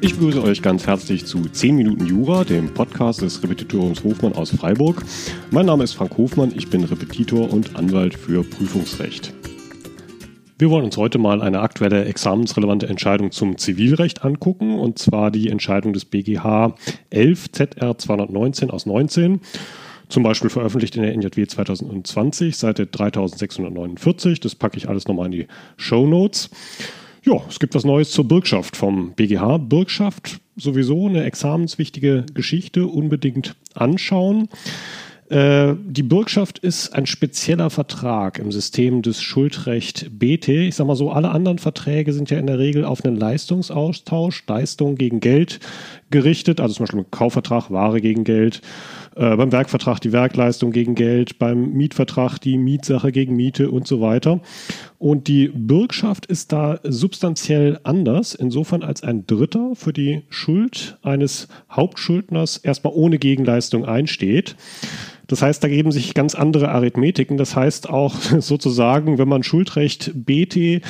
Ich begrüße euch ganz herzlich zu 10 Minuten Jura, dem Podcast des Repetitoriums Hofmann aus Freiburg. Mein Name ist Frank Hofmann, ich bin Repetitor und Anwalt für Prüfungsrecht. Wir wollen uns heute mal eine aktuelle examensrelevante Entscheidung zum Zivilrecht angucken, und zwar die Entscheidung des BGH 11 ZR 219 aus 19 zum Beispiel veröffentlicht in der NJW 2020, Seite 3649. Das packe ich alles nochmal in die Show Notes. Ja, es gibt was Neues zur Bürgschaft vom BGH. Bürgschaft sowieso eine examenswichtige Geschichte, unbedingt anschauen. Äh, die Bürgschaft ist ein spezieller Vertrag im System des Schuldrecht BT. Ich sage mal so, alle anderen Verträge sind ja in der Regel auf einen Leistungsaustausch, Leistung gegen Geld gerichtet, also zum Beispiel ein Kaufvertrag, Ware gegen Geld, äh, beim Werkvertrag die Werkleistung gegen Geld, beim Mietvertrag die Mietsache gegen Miete und so weiter. Und die Bürgschaft ist da substanziell anders, insofern als ein Dritter für die Schuld eines Hauptschuldners erstmal ohne Gegenleistung einsteht. Das heißt, da geben sich ganz andere Arithmetiken. Das heißt auch sozusagen, wenn man Schuldrecht BT äh,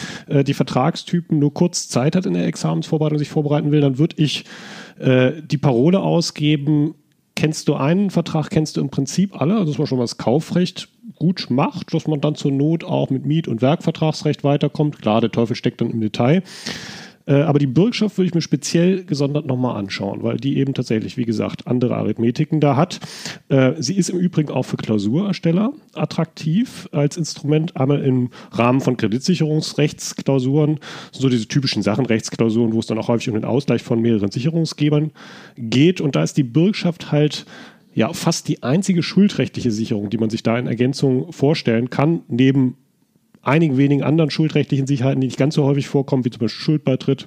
die Vertragstypen nur kurz Zeit hat in der Examensvorbereitung sich vorbereiten will, dann würde ich äh, die Parole ausgeben, kennst du einen Vertrag, kennst du im Prinzip alle, also dass man schon mal das Kaufrecht gut macht, dass man dann zur Not auch mit Miet- und Werkvertragsrecht weiterkommt. Klar, der Teufel steckt dann im Detail. Äh, aber die Bürgschaft würde ich mir speziell gesondert nochmal anschauen, weil die eben tatsächlich, wie gesagt, andere Arithmetiken da hat. Äh, sie ist im Übrigen auch für Klausurersteller attraktiv als Instrument, einmal im Rahmen von Kreditsicherungsrechtsklausuren, so diese typischen Sachen, Rechtsklausuren, wo es dann auch häufig um den Ausgleich von mehreren Sicherungsgebern geht. Und da ist die Bürgschaft halt ja fast die einzige schuldrechtliche Sicherung, die man sich da in Ergänzung vorstellen kann, neben einigen wenigen anderen schuldrechtlichen Sicherheiten, die nicht ganz so häufig vorkommen, wie zum Beispiel Schuldbeitritt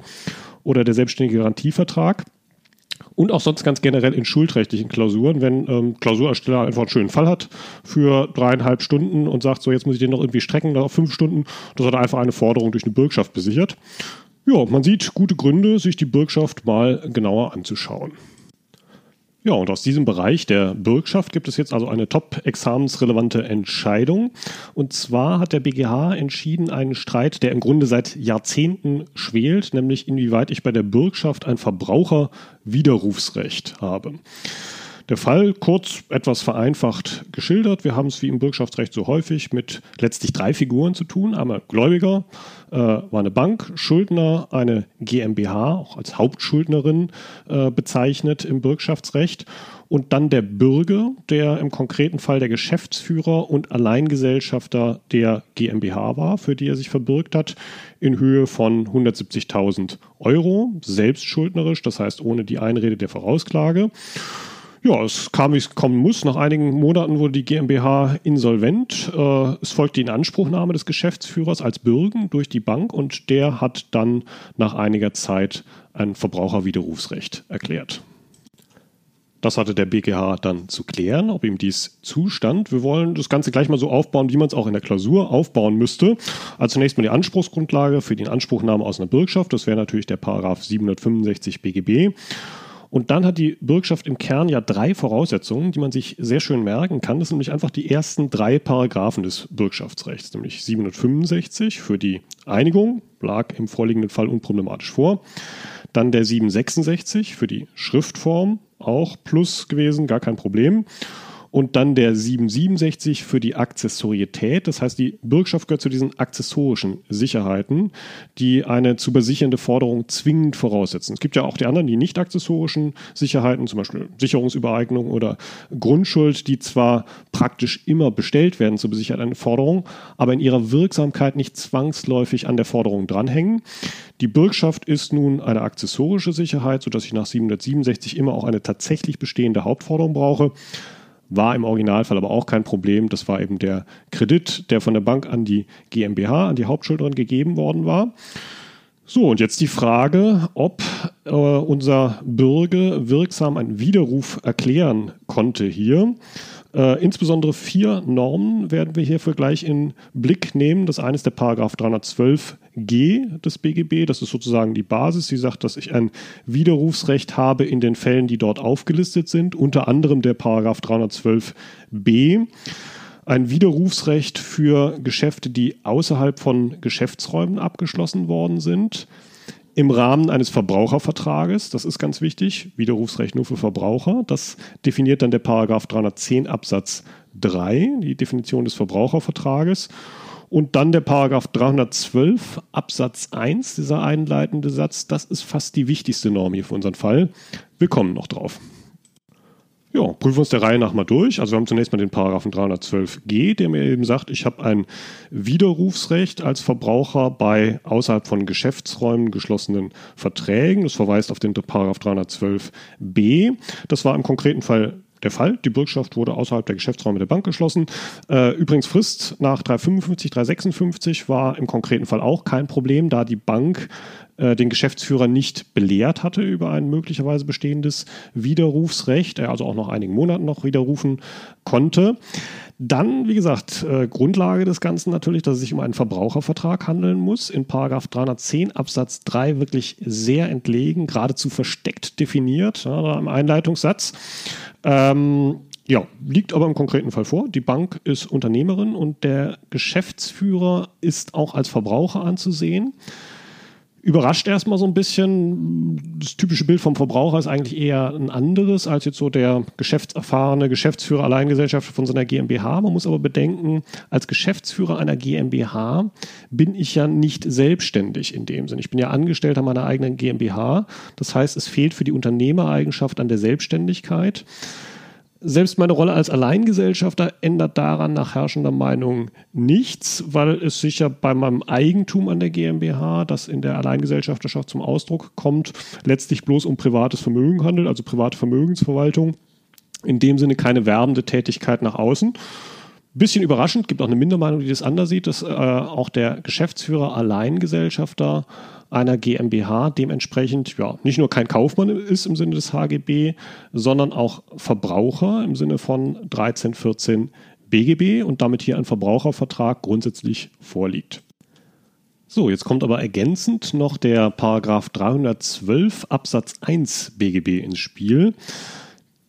oder der selbstständige Garantievertrag. Und auch sonst ganz generell in schuldrechtlichen Klausuren, wenn ähm, Klausurersteller einfach einen schönen Fall hat für dreieinhalb Stunden und sagt, so jetzt muss ich den noch irgendwie strecken auf fünf Stunden, das hat einfach eine Forderung durch eine Bürgschaft besichert. Ja, man sieht gute Gründe, sich die Bürgschaft mal genauer anzuschauen. Ja, und aus diesem Bereich der Bürgschaft gibt es jetzt also eine top-examensrelevante Entscheidung. Und zwar hat der BGH entschieden, einen Streit, der im Grunde seit Jahrzehnten schwelt, nämlich inwieweit ich bei der Bürgschaft ein Verbraucherwiderrufsrecht habe. Der Fall kurz etwas vereinfacht geschildert. Wir haben es wie im Bürgschaftsrecht so häufig mit letztlich drei Figuren zu tun. Einmal Gläubiger, äh, war eine Bank, Schuldner, eine GmbH, auch als Hauptschuldnerin äh, bezeichnet im Bürgschaftsrecht. Und dann der Bürger, der im konkreten Fall der Geschäftsführer und Alleingesellschafter der GmbH war, für die er sich verbürgt hat, in Höhe von 170.000 Euro, selbstschuldnerisch, das heißt ohne die Einrede der Vorausklage. Ja, es kam, wie es kommen muss. Nach einigen Monaten wurde die GmbH insolvent. Äh, es folgte die Inanspruchnahme des Geschäftsführers als Bürgen durch die Bank und der hat dann nach einiger Zeit ein Verbraucherwiderrufsrecht erklärt. Das hatte der BGH dann zu klären, ob ihm dies zustand. Wir wollen das Ganze gleich mal so aufbauen, wie man es auch in der Klausur aufbauen müsste. Also zunächst mal die Anspruchsgrundlage für die Inanspruchnahme aus einer Bürgschaft. Das wäre natürlich der Paragraph 765 BGB. Und dann hat die Bürgschaft im Kern ja drei Voraussetzungen, die man sich sehr schön merken kann. Das sind nämlich einfach die ersten drei Paragraphen des Bürgschaftsrechts, nämlich 765 für die Einigung, lag im vorliegenden Fall unproblematisch vor. Dann der 766 für die Schriftform, auch plus gewesen, gar kein Problem und dann der 767 für die Akzessorietät. Das heißt, die Bürgschaft gehört zu diesen accessorischen Sicherheiten, die eine zu besichernde Forderung zwingend voraussetzen. Es gibt ja auch die anderen, die nicht accessorischen Sicherheiten, zum Beispiel Sicherungsübereignung oder Grundschuld, die zwar praktisch immer bestellt werden zur besicherten Forderung, aber in ihrer Wirksamkeit nicht zwangsläufig an der Forderung dranhängen. Die Bürgschaft ist nun eine accessorische Sicherheit, sodass ich nach 767 immer auch eine tatsächlich bestehende Hauptforderung brauche. War im Originalfall aber auch kein Problem. Das war eben der Kredit, der von der Bank an die GmbH, an die Hauptschuldnerin gegeben worden war. So, und jetzt die Frage, ob äh, unser Bürger wirksam einen Widerruf erklären konnte hier. Äh, insbesondere vier Normen werden wir hierfür gleich in Blick nehmen. Das eine ist der Paragraph 312g des BGB. Das ist sozusagen die Basis. Sie sagt, dass ich ein Widerrufsrecht habe in den Fällen, die dort aufgelistet sind, unter anderem der Paragraph 312b. Ein Widerrufsrecht für Geschäfte, die außerhalb von Geschäftsräumen abgeschlossen worden sind, im Rahmen eines Verbrauchervertrages. Das ist ganz wichtig. Widerrufsrecht nur für Verbraucher. Das definiert dann der Paragraph 310 Absatz 3, die Definition des Verbrauchervertrages. Und dann der Paragraph 312 Absatz 1, dieser einleitende Satz, das ist fast die wichtigste Norm hier für unseren Fall. Wir kommen noch drauf. Ja, prüfen wir uns der Reihe nach mal durch. Also wir haben zunächst mal den Paragraphen 312g, der mir eben sagt, ich habe ein Widerrufsrecht als Verbraucher bei außerhalb von Geschäftsräumen geschlossenen Verträgen. Das verweist auf den Paragraph 312b. Das war im konkreten Fall der Fall. Die Bürgschaft wurde außerhalb der Geschäftsräume der Bank geschlossen. Äh, übrigens Frist nach 355, 356 war im konkreten Fall auch kein Problem, da die Bank äh, den Geschäftsführer nicht belehrt hatte über ein möglicherweise bestehendes Widerrufsrecht, er also auch noch einigen Monaten noch widerrufen konnte. Dann, wie gesagt, äh, Grundlage des Ganzen natürlich, dass es sich um einen Verbrauchervertrag handeln muss. In Paragraph 310 Absatz 3 wirklich sehr entlegen, geradezu versteckt definiert, ja, im Einleitungssatz. Ähm, ja, liegt aber im konkreten Fall vor. Die Bank ist Unternehmerin und der Geschäftsführer ist auch als Verbraucher anzusehen überrascht erstmal so ein bisschen. Das typische Bild vom Verbraucher ist eigentlich eher ein anderes als jetzt so der geschäftserfahrene Geschäftsführer Alleingesellschaft von so einer GmbH. Man muss aber bedenken, als Geschäftsführer einer GmbH bin ich ja nicht selbstständig in dem Sinn. Ich bin ja Angestellter meiner eigenen GmbH. Das heißt, es fehlt für die Unternehmereigenschaft an der Selbstständigkeit. Selbst meine Rolle als Alleingesellschafter ändert daran nach herrschender Meinung nichts, weil es sich ja bei meinem Eigentum an der GmbH, das in der Alleingesellschafterschaft zum Ausdruck kommt, letztlich bloß um privates Vermögen handelt, also private Vermögensverwaltung. In dem Sinne keine werbende Tätigkeit nach außen. Bisschen überraschend, gibt auch eine Mindermeinung, die das anders sieht, dass äh, auch der Geschäftsführer Alleingesellschafter einer GmbH dementsprechend ja nicht nur kein Kaufmann ist im Sinne des HGB, sondern auch Verbraucher im Sinne von 1314 BGB und damit hier ein Verbrauchervertrag grundsätzlich vorliegt. So, jetzt kommt aber ergänzend noch der Paragraph 312 Absatz 1 BGB ins Spiel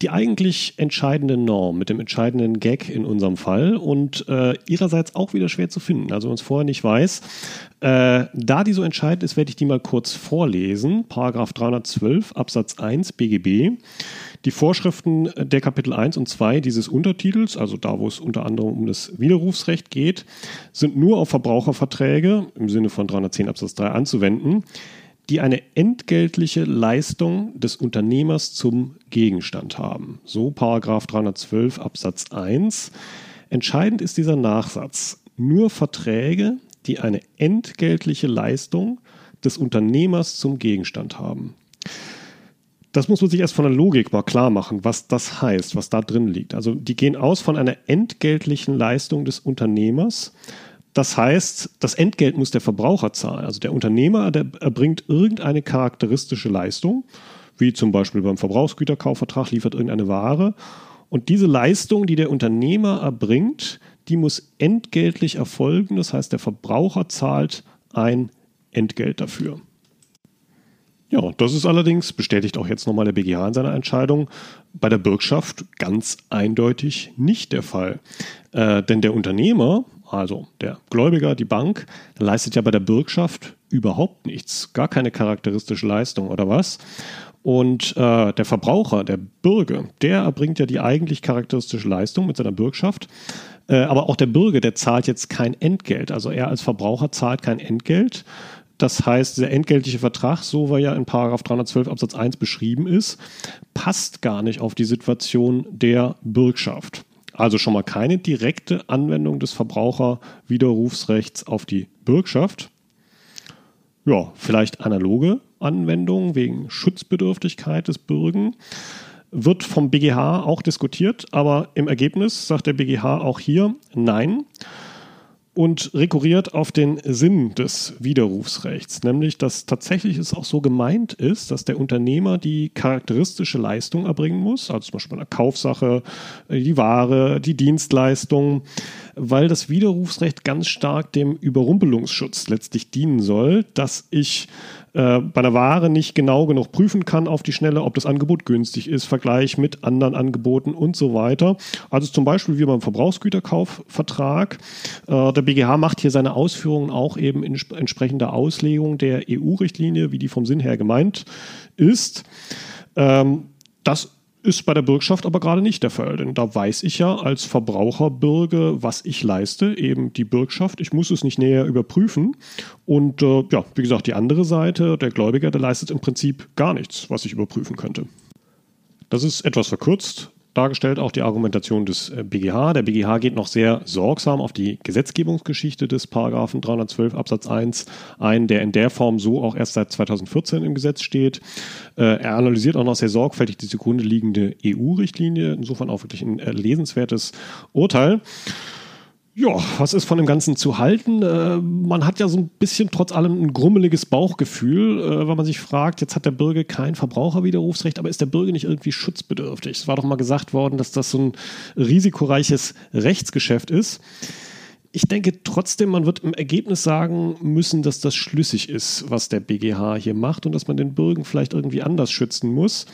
die eigentlich entscheidende Norm mit dem entscheidenden Gag in unserem Fall und äh, ihrerseits auch wieder schwer zu finden. Also wenn man es vorher nicht weiß. Äh, da die so entscheidend ist, werde ich die mal kurz vorlesen. Paragraph 312 Absatz 1 BGB. Die Vorschriften der Kapitel 1 und 2 dieses Untertitels, also da, wo es unter anderem um das Widerrufsrecht geht, sind nur auf Verbraucherverträge im Sinne von 310 Absatz 3 anzuwenden die eine entgeltliche Leistung des Unternehmers zum Gegenstand haben. So Paragraph 312 Absatz 1. Entscheidend ist dieser Nachsatz. Nur Verträge, die eine entgeltliche Leistung des Unternehmers zum Gegenstand haben. Das muss man sich erst von der Logik mal klar machen, was das heißt, was da drin liegt. Also die gehen aus von einer entgeltlichen Leistung des Unternehmers das heißt, das Entgelt muss der Verbraucher zahlen. Also der Unternehmer, der erbringt irgendeine charakteristische Leistung, wie zum Beispiel beim Verbrauchsgüterkaufvertrag liefert irgendeine Ware. Und diese Leistung, die der Unternehmer erbringt, die muss entgeltlich erfolgen. Das heißt, der Verbraucher zahlt ein Entgelt dafür. Ja, das ist allerdings, bestätigt auch jetzt nochmal der BGH in seiner Entscheidung, bei der Bürgschaft ganz eindeutig nicht der Fall. Äh, denn der Unternehmer also der Gläubiger, die Bank, leistet ja bei der Bürgschaft überhaupt nichts, gar keine charakteristische Leistung oder was. Und äh, der Verbraucher, der Bürger, der erbringt ja die eigentlich charakteristische Leistung mit seiner Bürgschaft. Äh, aber auch der Bürger, der zahlt jetzt kein Entgelt. Also er als Verbraucher zahlt kein Entgelt. Das heißt, der entgeltliche Vertrag, so wie er in Paragraph 312 Absatz 1 beschrieben ist, passt gar nicht auf die Situation der Bürgschaft. Also schon mal keine direkte Anwendung des Verbraucherwiderrufsrechts auf die Bürgschaft. Ja, vielleicht analoge Anwendungen wegen Schutzbedürftigkeit des Bürgen. Wird vom BGH auch diskutiert, aber im Ergebnis sagt der BGH auch hier Nein und rekurriert auf den Sinn des Widerrufsrechts, nämlich dass tatsächlich es auch so gemeint ist, dass der Unternehmer die charakteristische Leistung erbringen muss, also zum Beispiel eine Kaufsache, die Ware, die Dienstleistung, weil das Widerrufsrecht ganz stark dem Überrumpelungsschutz letztlich dienen soll, dass ich äh, bei einer Ware nicht genau genug prüfen kann auf die Schnelle, ob das Angebot günstig ist, Vergleich mit anderen Angeboten und so weiter. Also zum Beispiel wie beim Verbrauchsgüterkaufvertrag. Äh, der BGH macht hier seine Ausführungen auch eben in entsprechender Auslegung der EU-Richtlinie, wie die vom Sinn her gemeint ist. Ähm, das ist bei der Bürgschaft aber gerade nicht der Fall, denn da weiß ich ja als Verbraucherbürger, was ich leiste, eben die Bürgschaft. Ich muss es nicht näher überprüfen. Und äh, ja, wie gesagt, die andere Seite, der Gläubiger, der leistet im Prinzip gar nichts, was ich überprüfen könnte. Das ist etwas verkürzt, dargestellt, auch die Argumentation des BGH. Äh, der BGH geht noch sehr sorgsam auf die Gesetzgebungsgeschichte des Paragraphen 312 Absatz 1 ein, der in der Form so auch erst seit 2014 im Gesetz steht. Äh, er analysiert auch noch sehr sorgfältig die zugrunde liegende EU-Richtlinie, insofern auch wirklich ein äh, lesenswertes Urteil. Ja, was ist von dem Ganzen zu halten? Äh, man hat ja so ein bisschen trotz allem ein grummeliges Bauchgefühl, äh, weil man sich fragt, jetzt hat der Bürger kein Verbraucherwiderrufsrecht, aber ist der Bürger nicht irgendwie schutzbedürftig? Es war doch mal gesagt worden, dass das so ein risikoreiches Rechtsgeschäft ist ich denke trotzdem, man wird im Ergebnis sagen müssen, dass das schlüssig ist, was der BGH hier macht und dass man den Bürgen vielleicht irgendwie anders schützen muss.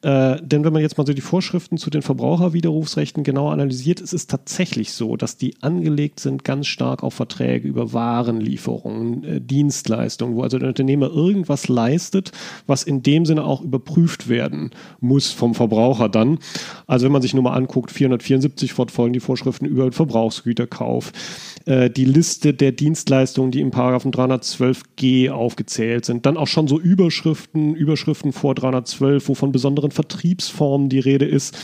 Äh, denn wenn man jetzt mal so die Vorschriften zu den Verbraucherwiderrufsrechten genau analysiert, ist es tatsächlich so, dass die angelegt sind ganz stark auf Verträge über Warenlieferungen, äh, Dienstleistungen, wo also der Unternehmer irgendwas leistet, was in dem Sinne auch überprüft werden muss vom Verbraucher dann. Also wenn man sich nur mal anguckt, 474 fortfolgen die Vorschriften über Verbrauchsgüterkauf äh, die Liste der Dienstleistungen, die im Paragraphen 312g aufgezählt sind. Dann auch schon so Überschriften, Überschriften vor 312, wo von besonderen Vertriebsformen die Rede ist.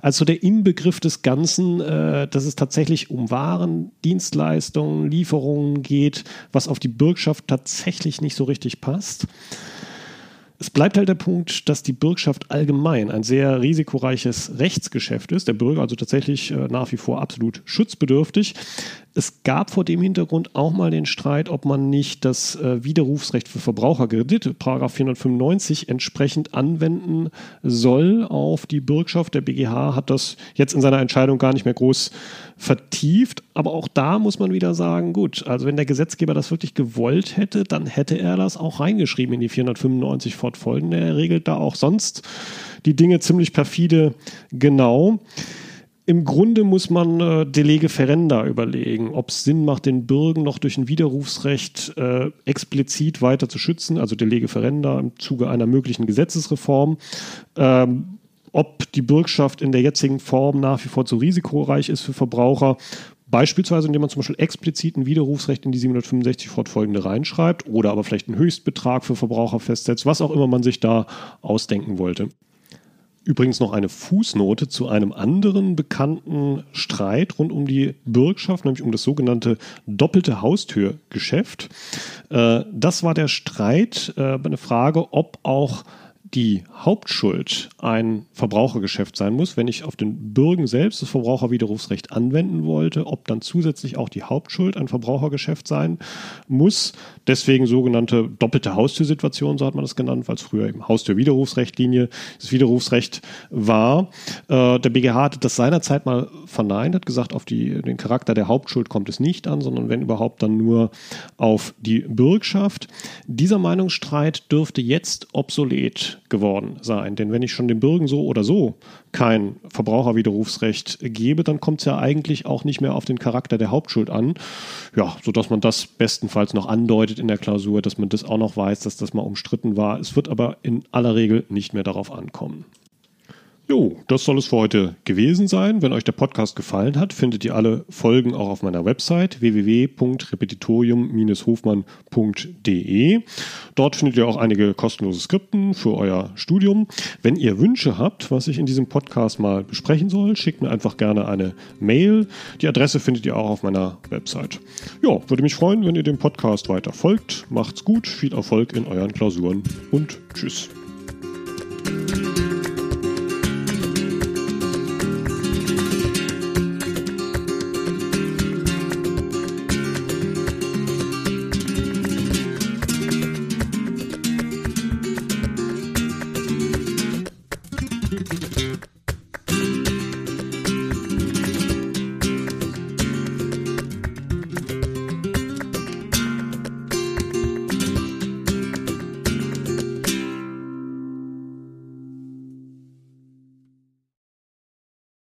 Also der Inbegriff des Ganzen, äh, dass es tatsächlich um Waren, Dienstleistungen, Lieferungen geht, was auf die Bürgschaft tatsächlich nicht so richtig passt. Es bleibt halt der Punkt, dass die Bürgschaft allgemein ein sehr risikoreiches Rechtsgeschäft ist. Der Bürger also tatsächlich äh, nach wie vor absolut schutzbedürftig. Es gab vor dem Hintergrund auch mal den Streit, ob man nicht das äh, Widerrufsrecht für Verbraucherkredite, Paragraph 495, entsprechend anwenden soll auf die Bürgschaft. Der BGH hat das jetzt in seiner Entscheidung gar nicht mehr groß vertieft. Aber auch da muss man wieder sagen, gut, also wenn der Gesetzgeber das wirklich gewollt hätte, dann hätte er das auch reingeschrieben in die 495 fortfolgende. Er regelt da auch sonst die Dinge ziemlich perfide genau im Grunde muss man äh, de ferenda überlegen, ob es Sinn macht, den Bürgen noch durch ein Widerrufsrecht äh, explizit weiter zu schützen, also de ferenda im Zuge einer möglichen Gesetzesreform. Ähm, ob die Bürgschaft in der jetzigen Form nach wie vor zu risikoreich ist für Verbraucher, Beispielsweise, indem man zum Beispiel explizit ein Widerrufsrecht in die 765 fortfolgende reinschreibt oder aber vielleicht einen Höchstbetrag für Verbraucher festsetzt, was auch immer man sich da ausdenken wollte. Übrigens noch eine Fußnote zu einem anderen bekannten Streit rund um die Bürgschaft, nämlich um das sogenannte doppelte Haustürgeschäft. Äh, das war der Streit, äh, eine Frage, ob auch die Hauptschuld ein Verbrauchergeschäft sein muss, wenn ich auf den Bürgen selbst das Verbraucherwiderrufsrecht anwenden wollte, ob dann zusätzlich auch die Hauptschuld ein Verbrauchergeschäft sein muss. Deswegen sogenannte doppelte Haustürsituation, so hat man das genannt, weil es früher eben Haustürwiderrufsrechtlinie das Widerrufsrecht war. Äh, der BGH hat das seinerzeit mal verneint, hat gesagt, auf die, den Charakter der Hauptschuld kommt es nicht an, sondern wenn überhaupt dann nur auf die Bürgschaft. Dieser Meinungsstreit dürfte jetzt obsolet geworden sein. Denn wenn ich schon den Bürgen so oder so kein Verbraucherwiderrufsrecht gebe, dann kommt es ja eigentlich auch nicht mehr auf den Charakter der Hauptschuld an. Ja, sodass man das bestenfalls noch andeutet in der Klausur, dass man das auch noch weiß, dass das mal umstritten war. Es wird aber in aller Regel nicht mehr darauf ankommen. Jo, das soll es für heute gewesen sein. Wenn euch der Podcast gefallen hat, findet ihr alle Folgen auch auf meiner Website www.repetitorium-hofmann.de. Dort findet ihr auch einige kostenlose Skripten für euer Studium. Wenn ihr Wünsche habt, was ich in diesem Podcast mal besprechen soll, schickt mir einfach gerne eine Mail. Die Adresse findet ihr auch auf meiner Website. Ja, würde mich freuen, wenn ihr dem Podcast weiter folgt. Macht's gut, viel Erfolg in euren Klausuren und tschüss.